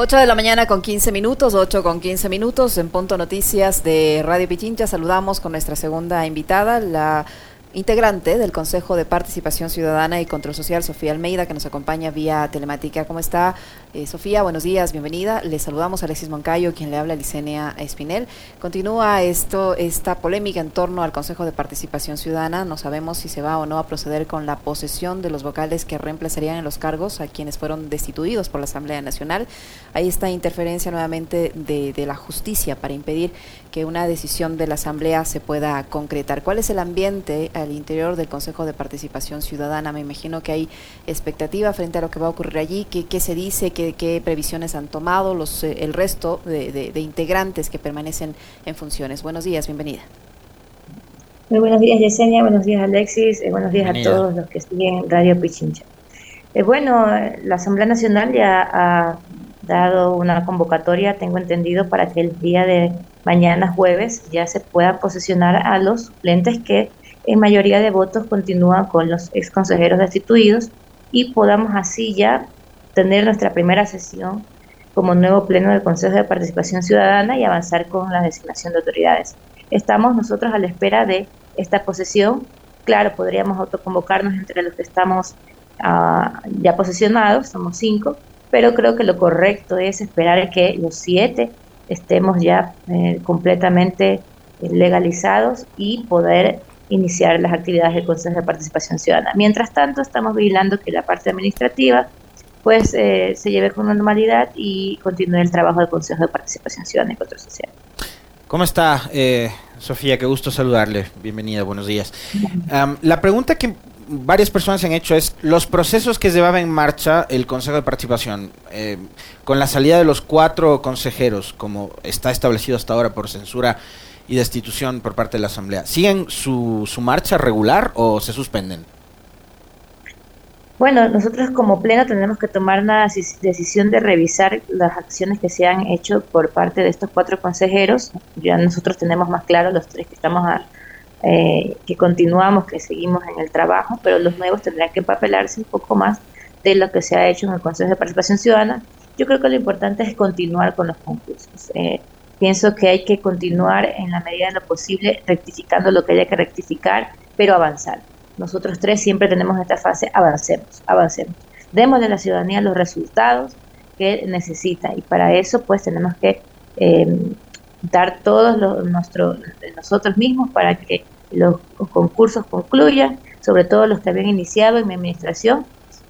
8 de la mañana con 15 minutos, 8 con 15 minutos en Punto Noticias de Radio Pichincha. Saludamos con nuestra segunda invitada, la integrante del Consejo de Participación Ciudadana y Control Social, Sofía Almeida, que nos acompaña vía telemática. ¿Cómo está, eh, Sofía? Buenos días, bienvenida. Le saludamos a Alexis Moncayo, quien le habla a Licenia Espinel. Continúa esto, esta polémica en torno al Consejo de Participación Ciudadana. No sabemos si se va o no a proceder con la posesión de los vocales que reemplazarían en los cargos a quienes fueron destituidos por la Asamblea Nacional. Hay esta interferencia nuevamente de la justicia para impedir que una decisión de la Asamblea se pueda concretar. ¿Cuál es el ambiente al interior del Consejo de Participación Ciudadana? Me imagino que hay expectativa frente a lo que va a ocurrir allí. ¿Qué, qué se dice? ¿Qué, ¿Qué, previsiones han tomado los, eh, el resto de, de, de, integrantes que permanecen en funciones? Buenos días, bienvenida. Muy buenos días, Yesenia. Buenos días, Alexis. Eh, buenos días bienvenida. a todos los que siguen Radio Pichincha. Eh, bueno, la Asamblea Nacional ya ha dado una convocatoria, tengo entendido, para que el día de mañana jueves ya se pueda posesionar a los suplentes que en mayoría de votos continúan con los ex consejeros destituidos y podamos así ya tener nuestra primera sesión como nuevo pleno del Consejo de Participación Ciudadana y avanzar con la designación de autoridades. Estamos nosotros a la espera de esta posesión. Claro, podríamos autoconvocarnos entre los que estamos uh, ya posesionados, somos cinco, pero creo que lo correcto es esperar que los siete estemos ya eh, completamente legalizados y poder iniciar las actividades del Consejo de Participación Ciudadana. Mientras tanto, estamos vigilando que la parte administrativa pues eh, se lleve con normalidad y continúe el trabajo del Consejo de Participación Ciudadana y Control Social. ¿Cómo está, eh, Sofía? Qué gusto saludarle. Bienvenida, buenos días. Um, la pregunta que varias personas han hecho es los procesos que llevaba en marcha el Consejo de Participación, eh, con la salida de los cuatro consejeros, como está establecido hasta ahora por censura y destitución por parte de la Asamblea, ¿siguen su, su marcha regular o se suspenden? Bueno, nosotros como pleno tenemos que tomar una decisión de revisar las acciones que se han hecho por parte de estos cuatro consejeros. Ya nosotros tenemos más claro los tres que estamos a, eh, que continuamos, que seguimos en el trabajo, pero los nuevos tendrán que papelarse un poco más de lo que se ha hecho en el Consejo de Participación Ciudadana. Yo creo que lo importante es continuar con los concursos. Eh, pienso que hay que continuar en la medida de lo posible rectificando lo que haya que rectificar, pero avanzar. Nosotros tres siempre tenemos esta fase, avancemos, avancemos. Demos a la ciudadanía los resultados que necesita y para eso pues tenemos que eh, dar todos los, nuestro, nosotros mismos para que los concursos concluyan, sobre todo los que habían iniciado en mi administración.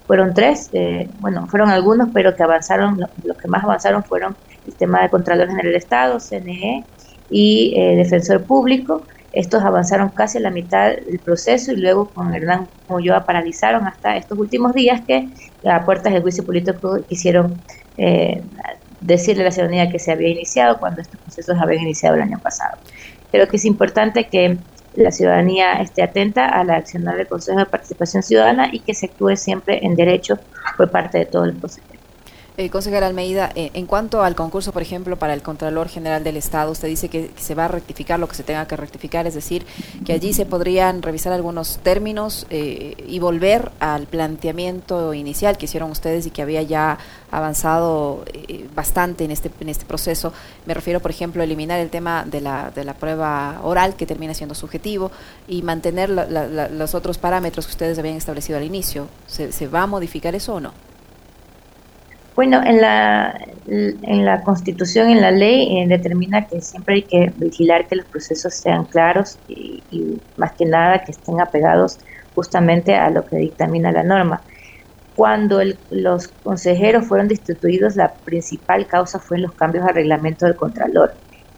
Fueron tres, eh, bueno, fueron algunos, pero que avanzaron, los que más avanzaron fueron el tema de Contralor General del Estado, CNE y eh, Defensor Público. Estos avanzaron casi a la mitad del proceso y luego con Hernán Ulloa paralizaron hasta estos últimos días que a puertas del juicio político quisieron eh, decirle a la ciudadanía que se había iniciado cuando estos procesos habían iniciado el año pasado. Creo que es importante que la ciudadanía esté atenta a la acción del Consejo de Participación Ciudadana y que se actúe siempre en derecho por parte de todo el proceso. Eh, consejera Almeida, eh, en cuanto al concurso, por ejemplo, para el Contralor General del Estado, usted dice que, se va a rectificar lo que se tenga que rectificar, es decir, que allí se podrían revisar algunos términos eh, y volver al planteamiento inicial que hicieron ustedes y que había ya avanzado eh, bastante en este, en este proceso. Me refiero, por ejemplo, a eliminar el tema de la, de la prueba oral, que termina siendo subjetivo, y mantener los otros parámetros que ustedes habían establecido al inicio. ¿Se, ¿Se va a modificar eso o no? Bueno, en la, en la Constitución, en la ley, eh, determina que siempre hay que vigilar que los procesos sean claros y, más que nada que estén apegados justamente a lo que dictamina la norma. Cuando los consejeros fueron destituidos, la principal causa fue los cambios al reglamento del Contralor.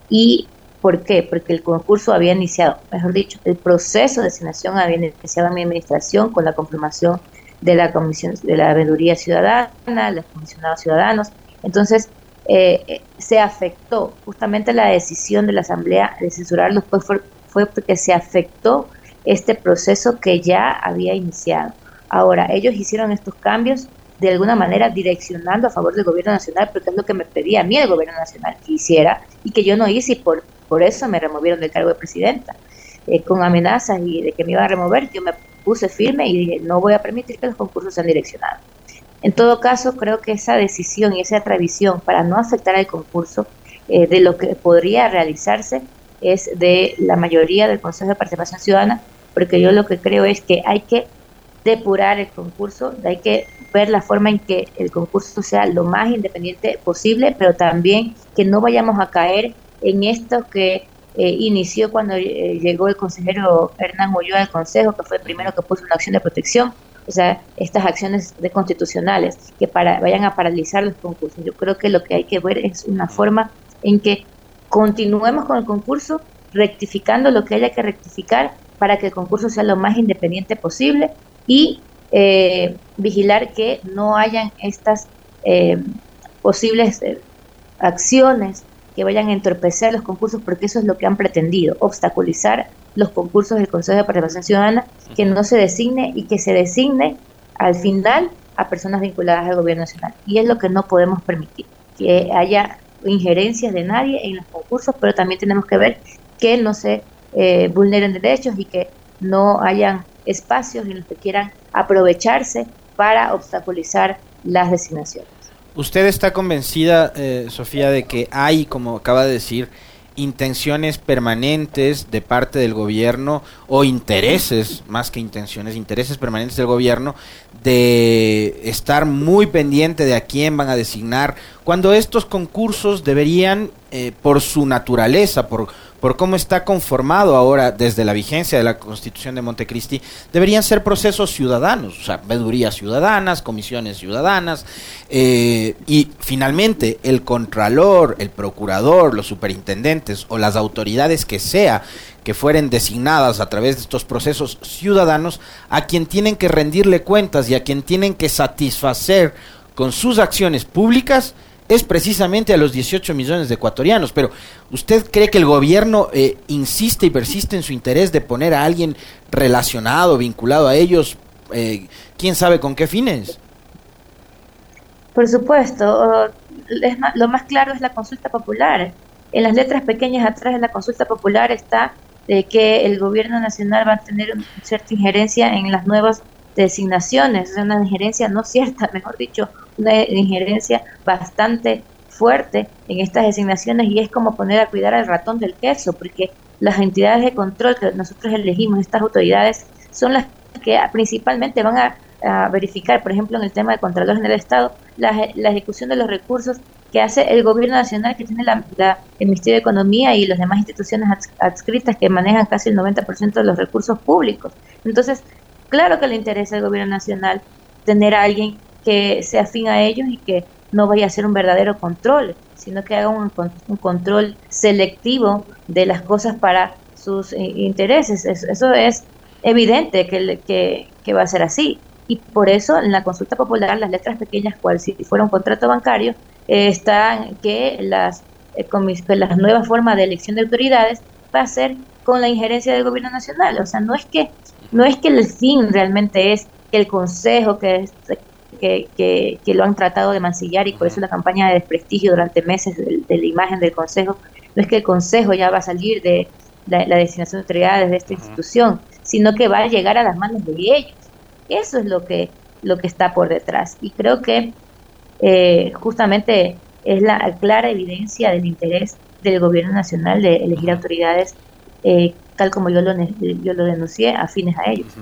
¿Y por qué? Porque el concurso había iniciado, mejor dicho, el proceso de designación había iniciado en mi administración con la confirmación de la Comisión de la Veeduría Ciudadana, los comisionados ciudadanos. Entonces, eh, se afectó justamente la decisión de la Asamblea de censurarlos, fue, fue porque se afectó este proceso que ya había iniciado. Ahora, ellos hicieron estos cambios de alguna manera direccionando a favor del gobierno nacional, porque es lo que me pedía a mí el gobierno nacional que hiciera y que yo no hice y por, por eso me removieron del cargo de presidenta. Eh, con amenazas y de que me iban a remover, yo me puse firme y dije, no voy a permitir que los concursos sean direccionados. En todo caso, creo que esa decisión y esa tradición para no afectar al concurso eh, de lo que podría realizarse es de la mayoría del Consejo de Participación Ciudadana, porque yo lo que creo es que hay que depurar el concurso, hay que ver la forma en que el concurso sea lo más independiente posible, pero también que no vayamos a caer en esto que eh, inició cuando eh, llegó el consejero Hernán Ulloa al Consejo, que fue el primero que puso una acción de protección, o sea, estas acciones de constitucionales que para, vayan a paralizar los concursos. Yo creo que lo que hay que ver es una forma en que continuemos con el concurso, rectificando lo que haya que rectificar para que el concurso sea lo más independiente posible y eh, vigilar que no hayan estas eh, posibles eh, acciones que vayan a entorpecer los concursos, porque eso es lo que han pretendido, obstaculizar los concursos del Consejo de Participación Ciudadana, que no se designe y que se designe al final a personas vinculadas al gobierno nacional. Y es lo que no podemos permitir, que haya injerencias de nadie en los concursos, pero también tenemos que ver que no se vulneren derechos y que no hayan espacios en los que quieran aprovecharse para obstaculizar las designaciones. ¿Usted está convencida, eh, Sofía, de que hay, como acaba de decir, intenciones permanentes de parte del gobierno o intereses, más que intenciones, intereses permanentes del gobierno de estar muy pendiente de a quién van a designar, cuando estos concursos deberían, eh, por su naturaleza, por por cómo está conformado ahora desde la vigencia de la Constitución de Montecristi, deberían ser procesos ciudadanos, o sea, vedurías ciudadanas, comisiones ciudadanas, eh, y finalmente el contralor, el procurador, los superintendentes o las autoridades que sea que fueren designadas a través de estos procesos ciudadanos, a quien tienen que rendirle cuentas y a quien tienen que satisfacer con sus acciones públicas, es precisamente a los 18 millones de ecuatorianos. Pero ¿usted cree que el gobierno eh, insiste y persiste en su interés de poner a alguien relacionado, vinculado a ellos? Eh, ¿Quién sabe con qué fines? Por supuesto, lo más claro es la consulta popular. En las letras pequeñas atrás de la consulta popular está de que el gobierno nacional va a tener cierta injerencia en las nuevas designaciones, es una injerencia no cierta, mejor dicho, una injerencia bastante fuerte en estas designaciones y es como poner a cuidar al ratón del queso, porque las entidades de control que nosotros elegimos, estas autoridades, son las que principalmente van a, verificar, por ejemplo, en el tema de Contralor General del Estado, la, la, ejecución de los recursos que hace el gobierno nacional, que tiene la, el Ministerio de Economía y las demás instituciones adscritas que manejan casi el 90% de los recursos públicos. Entonces, claro que le interesa al gobierno nacional tener a alguien que sea afín a ellos y que no vaya a ser un verdadero control, sino que haga un, control selectivo de las cosas para sus eh, intereses. Eso es evidente que, que, va a ser así. Y por eso en la consulta popular las letras pequeñas, cual si fuera un contrato bancario, eh, están que las, eh, las nuevas formas de elección de autoridades va a ser con la injerencia del gobierno nacional. O sea, no es que, no es que el fin realmente es que el Consejo, que, que, que, lo han tratado de mancillar y por eso la campaña de desprestigio durante meses de, la imagen del Consejo, no es que el Consejo ya va a salir de la, designación de autoridades de esta institución, sino que va a llegar a las manos de ellos. Eso es lo que, lo que está por detrás. Y creo que eh, justamente es la clara evidencia del interés del gobierno nacional de elegir autoridades eh, tal como yo lo, yo lo denuncié, afines a ellos.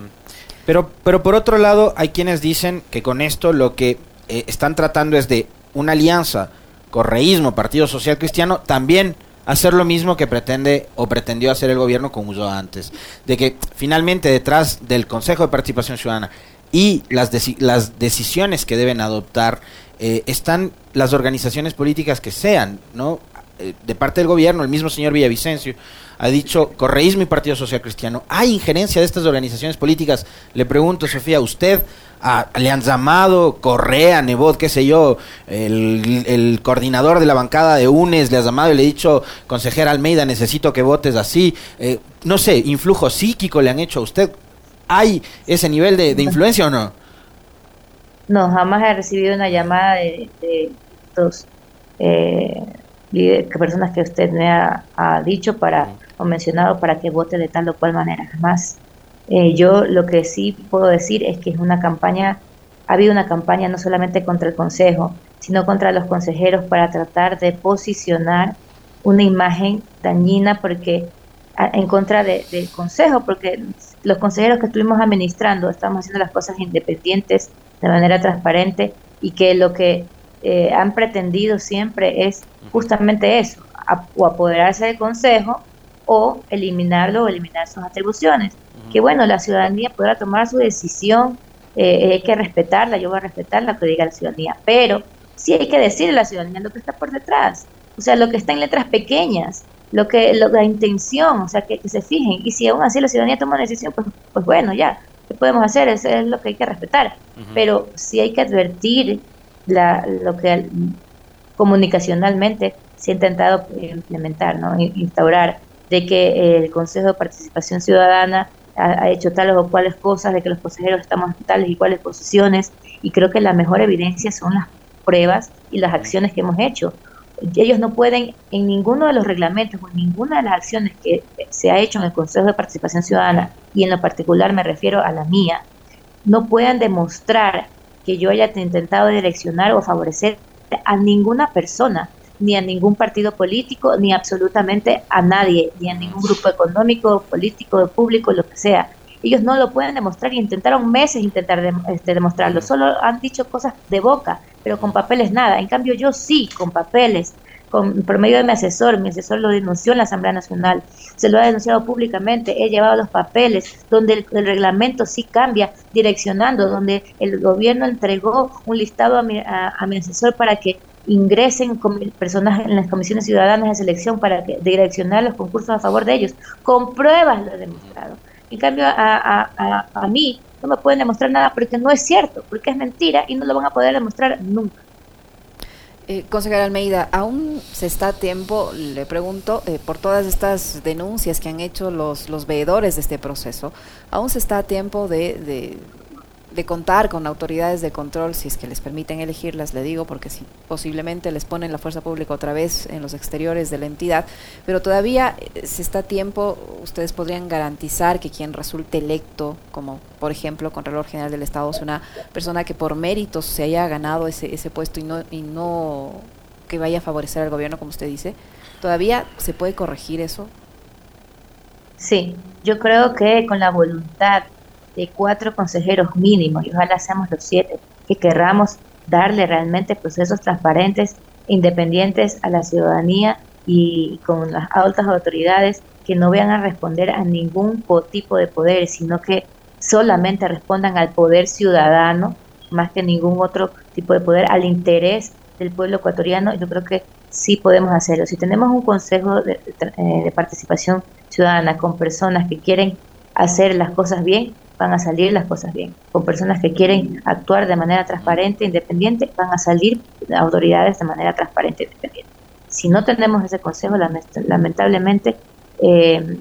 Pero, pero por otro lado, hay quienes dicen que con esto lo que eh, están tratando es de una alianza correísmo, Partido Social Cristiano, también hacer lo mismo que pretende o pretendió hacer el gobierno con Uso antes. De que finalmente detrás del Consejo de Participación Ciudadana y las, las decisiones que deben adoptar eh, están las organizaciones políticas que sean, ¿no? Eh, de parte del gobierno, el mismo señor Villavicencio ha dicho correísmo y Partido Social Cristiano. ¿Hay injerencia de estas organizaciones políticas? Le pregunto, Sofía, ¿usted le han llamado Correa, Nebot, qué sé yo, el, coordinador de la bancada de UNES le ha llamado y le ha dicho, consejera Almeida, necesito que votes así? Eh, no sé, influjo psíquico le han hecho a usted. ¿Hay ese nivel de, influencia o no? No, jamás he recibido una llamada de, de estos eh, personas que usted me ha, dicho para o mencionado para que vote de tal o cual manera. Jamás. Eh, yo lo que sí puedo decir es que es una campaña ha habido una campaña no solamente contra el Consejo, sino contra los consejeros para tratar de posicionar una imagen dañina porque en contra del Consejo, porque los consejeros que estuvimos administrando estamos haciendo las cosas independientes, de manera transparente, y que lo que eh, han pretendido siempre es justamente eso, o apoderarse del Consejo o eliminarlo o eliminar sus atribuciones. Que bueno, la ciudadanía podrá tomar su decisión, eh, hay que respetarla, yo voy a respetar lo que diga la ciudadanía, pero sí hay que decirle a la ciudadanía lo que está por detrás, o sea, lo que está en letras pequeñas, lo que la intención, o sea, que, se fijen, y si aún así la ciudadanía toma una decisión, pues, pues bueno, ya, ¿qué podemos hacer? Eso es lo que hay que respetar, pero sí hay que advertir la, lo que comunicacionalmente se ha intentado implementar, ¿no? instaurar, de que el Consejo de Participación Ciudadana ha, hecho tales o cuales cosas, de que los consejeros estamos en tales y cuales posiciones, y creo que la mejor evidencia son las pruebas y las acciones que hemos hecho. Ellos no pueden, en ninguno de los reglamentos o en ninguna de las acciones que se ha hecho en el Consejo de Participación Ciudadana, y en lo particular me refiero a la mía, no puedan demostrar que yo haya intentado direccionar o favorecer a ninguna persona, ni a ningún partido político, ni absolutamente a nadie, ni a ningún grupo económico, político, público, lo que sea. Ellos no lo pueden demostrar y intentaron meses intentar este, demostrarlo. Solo han dicho cosas de boca, pero con papeles nada. En cambio yo sí, con papeles, con, por medio de mi asesor, mi asesor lo denunció en la Asamblea Nacional, se lo ha denunciado públicamente, he llevado los papeles donde el, reglamento sí cambia, direccionando, donde el gobierno entregó un listado a mi, a mi asesor para que ingresen personas en las comisiones ciudadanas de selección para que, direccionar los concursos a favor de ellos. Con pruebas lo he demostrado. En cambio, a, a, mí no me pueden demostrar nada porque no es cierto, porque es mentira y no lo van a poder demostrar nunca. Eh, consejera Almeida, ¿aún se está a tiempo, le pregunto, eh, por todas estas denuncias que han hecho los, los veedores de este proceso, ¿aún se está a tiempo de, de contar con autoridades de control, si es que les permiten elegirlas, le digo, porque si posiblemente les ponen la fuerza pública otra vez en los exteriores de la entidad, pero todavía eh, si está a tiempo, ustedes podrían garantizar que quien resulte electo, como por ejemplo Contralor General del Estado, es una persona que por méritos se haya ganado ese, ese puesto y no, y no que vaya a favorecer al gobierno, como usted dice. ¿Todavía se puede corregir eso? Sí, yo creo que con la voluntad de cuatro consejeros mínimos, y ojalá seamos los siete, que querramos darle realmente procesos transparentes, independientes a la ciudadanía y con las altas autoridades que no vayan a responder a ningún tipo de poder, sino que solamente respondan al poder ciudadano, más que ningún otro tipo de poder, al interés del pueblo ecuatoriano, yo creo que sí podemos hacerlo. Si tenemos un consejo de, de eh, participación ciudadana con personas que quieren hacer las cosas bien, van a salir las cosas bien. Con personas que quieren actuar de manera transparente, independiente, van a salir autoridades de manera transparente, independiente. Si no tenemos ese consejo, lamentablemente eh,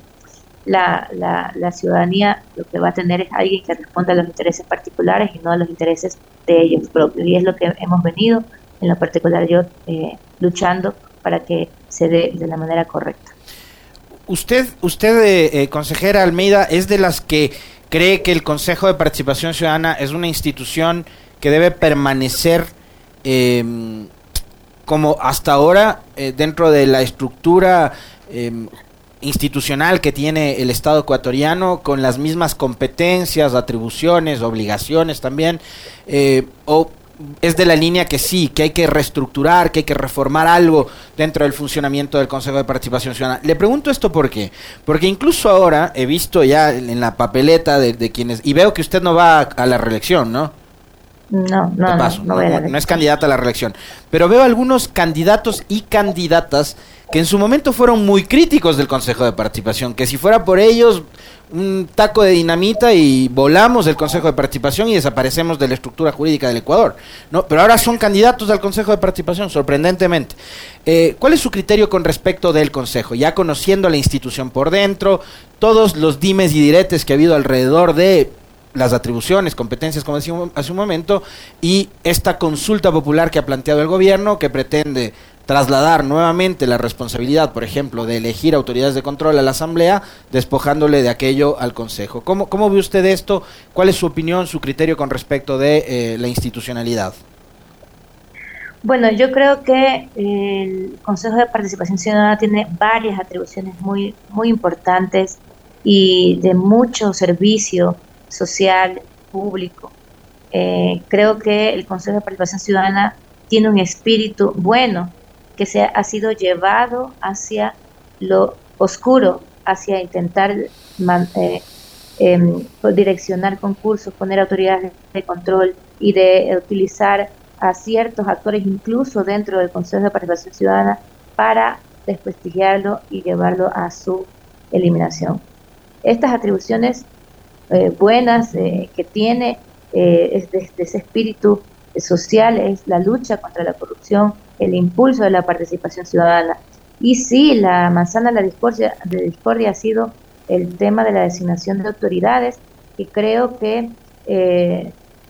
la, la, ciudadanía lo que va a tener es alguien que responda a los intereses particulares y no a los intereses de ellos propios. Y es lo que hemos venido, en lo particular yo, eh, luchando para que se dé de la manera correcta. Usted, usted eh, consejera Almeida, es de las que cree que el Consejo de Participación Ciudadana es una institución que debe permanecer em, como hasta ahora eh, dentro de la estructura em, institucional que tiene el Estado ecuatoriano con las mismas competencias, atribuciones, obligaciones también, eh, o es de la línea que sí, que hay que reestructurar, que hay que reformar algo dentro del funcionamiento del Consejo de Participación Ciudadana. Le pregunto esto por qué. Porque incluso ahora he visto ya en la papeleta de, quienes... Y veo que usted no va a, la reelección, ¿no? No, no, no, no, no, es candidata a la reelección. Pero veo algunos candidatos y candidatas que en su momento fueron muy críticos del Consejo de Participación, que si fuera por ellos un taco de dinamita y volamos del Consejo de Participación y desaparecemos de la estructura jurídica del Ecuador. ¿no? Pero ahora son candidatos al Consejo de Participación, sorprendentemente. Eh, ¿Cuál es su criterio con respecto del Consejo? Ya conociendo la institución por dentro, todos los dimes y diretes que ha habido alrededor de las atribuciones, competencias, como decíamos hace un momento, y esta consulta popular que ha planteado el gobierno, que pretende trasladar nuevamente la responsabilidad, por ejemplo, de elegir autoridades de control a la Asamblea, despojándole de aquello al Consejo. ¿Cómo, ve usted esto? ¿Cuál es su opinión, su criterio con respecto de eh, la institucionalidad? Bueno, yo creo que el Consejo de Participación Ciudadana tiene varias atribuciones muy, muy importantes y de mucho servicio social, público. Eh, creo que el Consejo de Participación Ciudadana tiene un espíritu bueno que se ha sido llevado hacia lo oscuro, hacia intentar eh, em, direccionar concursos, poner autoridades de control y de utilizar a ciertos actores incluso dentro del Consejo de Participación Ciudadana para desprestigiarlo y llevarlo a su eliminación. Estas atribuciones eh, buenas eh, que tiene eh, es de, ese espíritu social es la lucha contra la corrupción, el impulso de la participación ciudadana. Y sí, la manzana de la discordia, de discordia ha sido el tema de la designación de autoridades, y creo que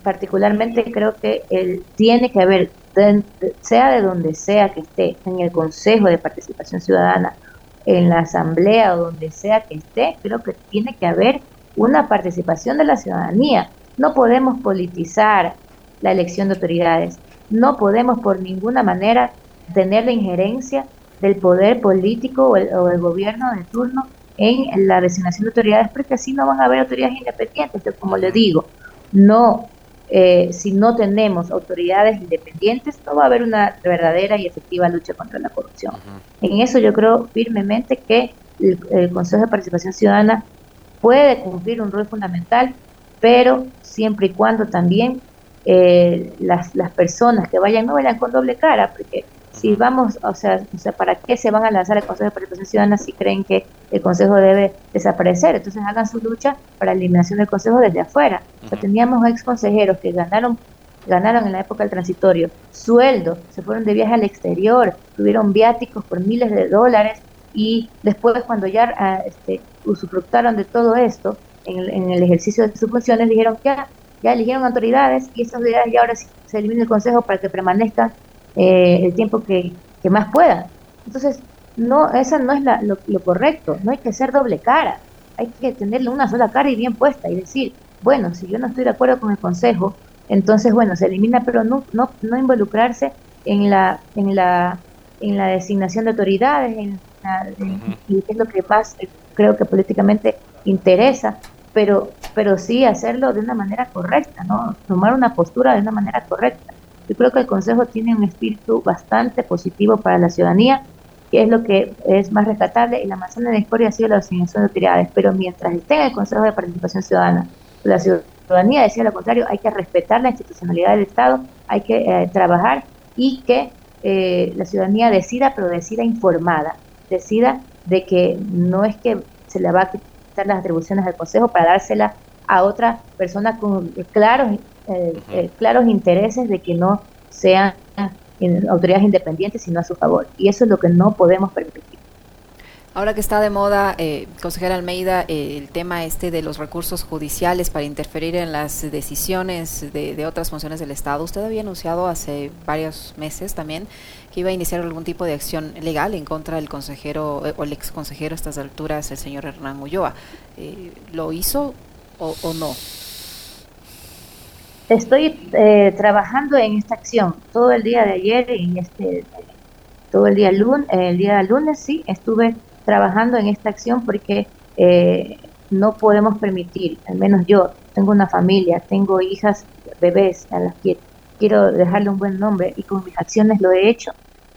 particularmente creo que él tiene que haber, sea de donde sea que esté, en el Consejo de Participación Ciudadana, en la Asamblea o donde sea que esté, creo que tiene que haber una participación de la ciudadanía. No podemos politizar la elección de autoridades, no podemos por ninguna manera tener la injerencia del poder político o el, o el gobierno de turno en la designación de autoridades, porque así no van a haber autoridades independientes, como le digo, no eh, si no tenemos autoridades independientes, no va a haber una verdadera y efectiva lucha contra la corrupción. En eso yo creo firmemente que el, Consejo de Participación Ciudadana puede cumplir un rol fundamental, pero siempre y cuando también eh, las, las personas que vayan no vayan con doble cara, porque si vamos, o sea, o sea, ¿para qué se van a lanzar al Consejo de Participación Ciudadana si creen que el Consejo debe desaparecer? Entonces hagan su lucha para la eliminación del Consejo desde afuera. O sea, teníamos ex consejeros que ganaron ganaron en la época del transitorio sueldo, se fueron de viaje al exterior, tuvieron viáticos por miles de dólares y después cuando ya ah, este, usufructaron de todo esto en el, ejercicio de sus funciones dijeron que ya, eligieron autoridades y esas autoridades ya ahora se elimina el consejo para que permanezcan eh, el tiempo que, más pueda. Entonces, no, esa no es lo, correcto, no hay que ser doble cara, hay que tenerle una sola cara y bien puesta y decir, bueno, si yo no estoy de acuerdo con el consejo, entonces, bueno, se elimina, pero no, no, no involucrarse en la, en la, en la designación de autoridades, en, y es lo que más eh, creo que políticamente interesa, pero, pero sí hacerlo de una manera correcta, ¿no? Tomar una postura de una manera correcta. Yo creo que el Consejo tiene un espíritu bastante positivo para la ciudadanía, que es lo que es más rescatable, y la manzana de la historia ha sido la asignación de autoridades, pero mientras esté en el Consejo de Participación Ciudadana, la ciudadanía decía lo contrario, hay que respetar la institucionalidad del Estado, hay que eh, trabajar y que eh, la ciudadanía decida, pero decida informada, decida de que no es que se le va a quitar las atribuciones al Consejo para dársela a otra persona con claros eh, eh, claros intereses de que no sean autoridades independientes, sino a su favor. Y eso es lo que no podemos permitir. Ahora que está de moda, eh, consejera Almeida, el tema este de los recursos judiciales para interferir en las decisiones de, de, otras funciones del Estado, usted había anunciado hace varios meses también que iba a iniciar algún tipo de acción legal en contra del consejero o el ex consejero a estas alturas, el señor Hernán Ulloa. ¿Lo hizo o, o no? Estoy eh, trabajando en esta acción todo el día de ayer y este todo el día lunes, el día lunes sí estuve trabajando en esta acción porque eh, no podemos permitir, al menos yo tengo una familia, tengo hijas, bebés a las que quiero dejarle un buen nombre y con mis acciones lo he hecho.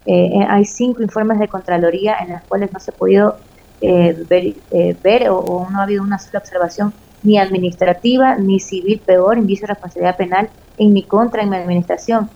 Eh, hay cinco informes de Contraloría en las cuales no se ha podido ver, ver o, no ha habido una sola observación ni administrativa, ni civil, peor, indicio de responsabilidad penal en mi contra, en mi administración.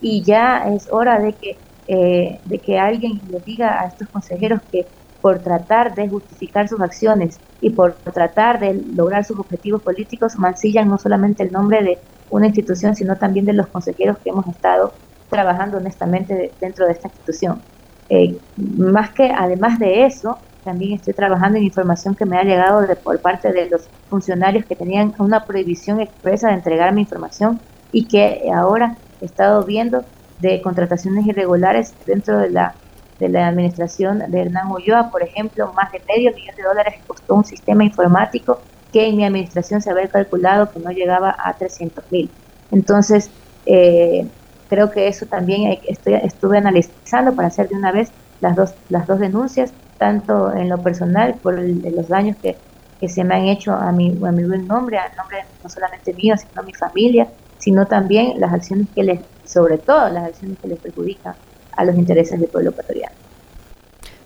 Y ya es hora de que, eh, de que alguien le diga a estos consejeros que por tratar de justificar sus acciones y por tratar de lograr sus objetivos políticos, mancillan no solamente el nombre de una institución, sino también de los consejeros que hemos estado trabajando honestamente dentro de esta institución. Eh, más que además de eso, también estoy trabajando en información que me ha llegado de, por parte de los funcionarios que tenían una prohibición expresa de entregarme información y que ahora he estado viendo de contrataciones irregulares dentro de la de la administración de Hernán Ulloa, por ejemplo, más de medio millón de dólares costó un sistema informático que en mi administración se había calculado que no llegaba a 300 mil. Entonces, eh, creo que eso también estoy, estuve analizando para hacer de una vez las dos, las dos denuncias, tanto en lo personal por los daños que, que, se me han hecho a mi, a mi buen nombre, a nombre no solamente mío, sino a mi familia, sino también las acciones que les, sobre todo las acciones que les perjudican a los intereses del pueblo ecuatoriano.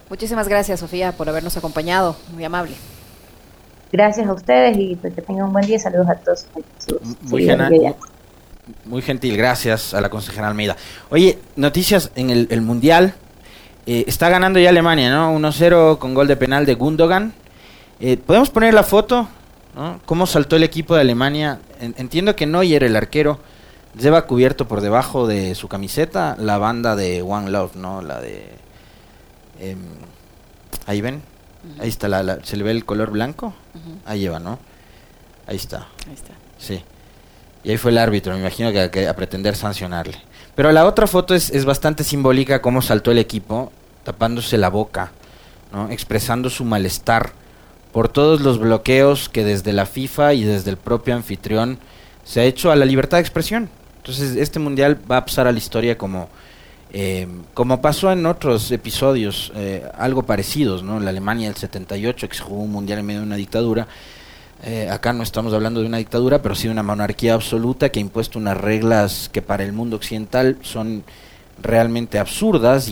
Muchísimas gracias, Sofía, por habernos acompañado. Muy amable. Gracias a ustedes y pues que tengan un buen día. Saludos a todos. Muy, muy gentil, gracias a la consejera Almeida. Oye, noticias en el, Mundial. Eh, está ganando ya Alemania, ¿no? 1-0 con gol de penal de Gundogan. Eh, ¿Podemos poner la foto? ¿no? ¿Cómo saltó el equipo de Alemania? entiendo que Neuer, el arquero, lleva cubierto por debajo de su camiseta la banda de One Love, ¿no? La de... Em, ahí ven, ahí está, la, se le ve el color blanco, ahí lleva, ¿no? Ahí está. Ahí está. Sí. Y ahí fue el árbitro, me imagino que, a pretender sancionarle. Pero la otra foto es, es bastante simbólica, cómo saltó el equipo, tapándose la boca, ¿no? expresando su malestar por todos los bloqueos que desde la FIFA y desde el propio anfitrión se ha hecho a la libertad de expresión. Entonces, este mundial va a pasar a la historia como, eh, como pasó en otros episodios, eh, algo parecidos, ¿no? La Alemania del 78, que se jugó un mundial en medio de una dictadura. Eh, acá no estamos hablando de una dictadura, pero sí de una monarquía absoluta que ha impuesto unas reglas que para el mundo occidental son realmente absurdas.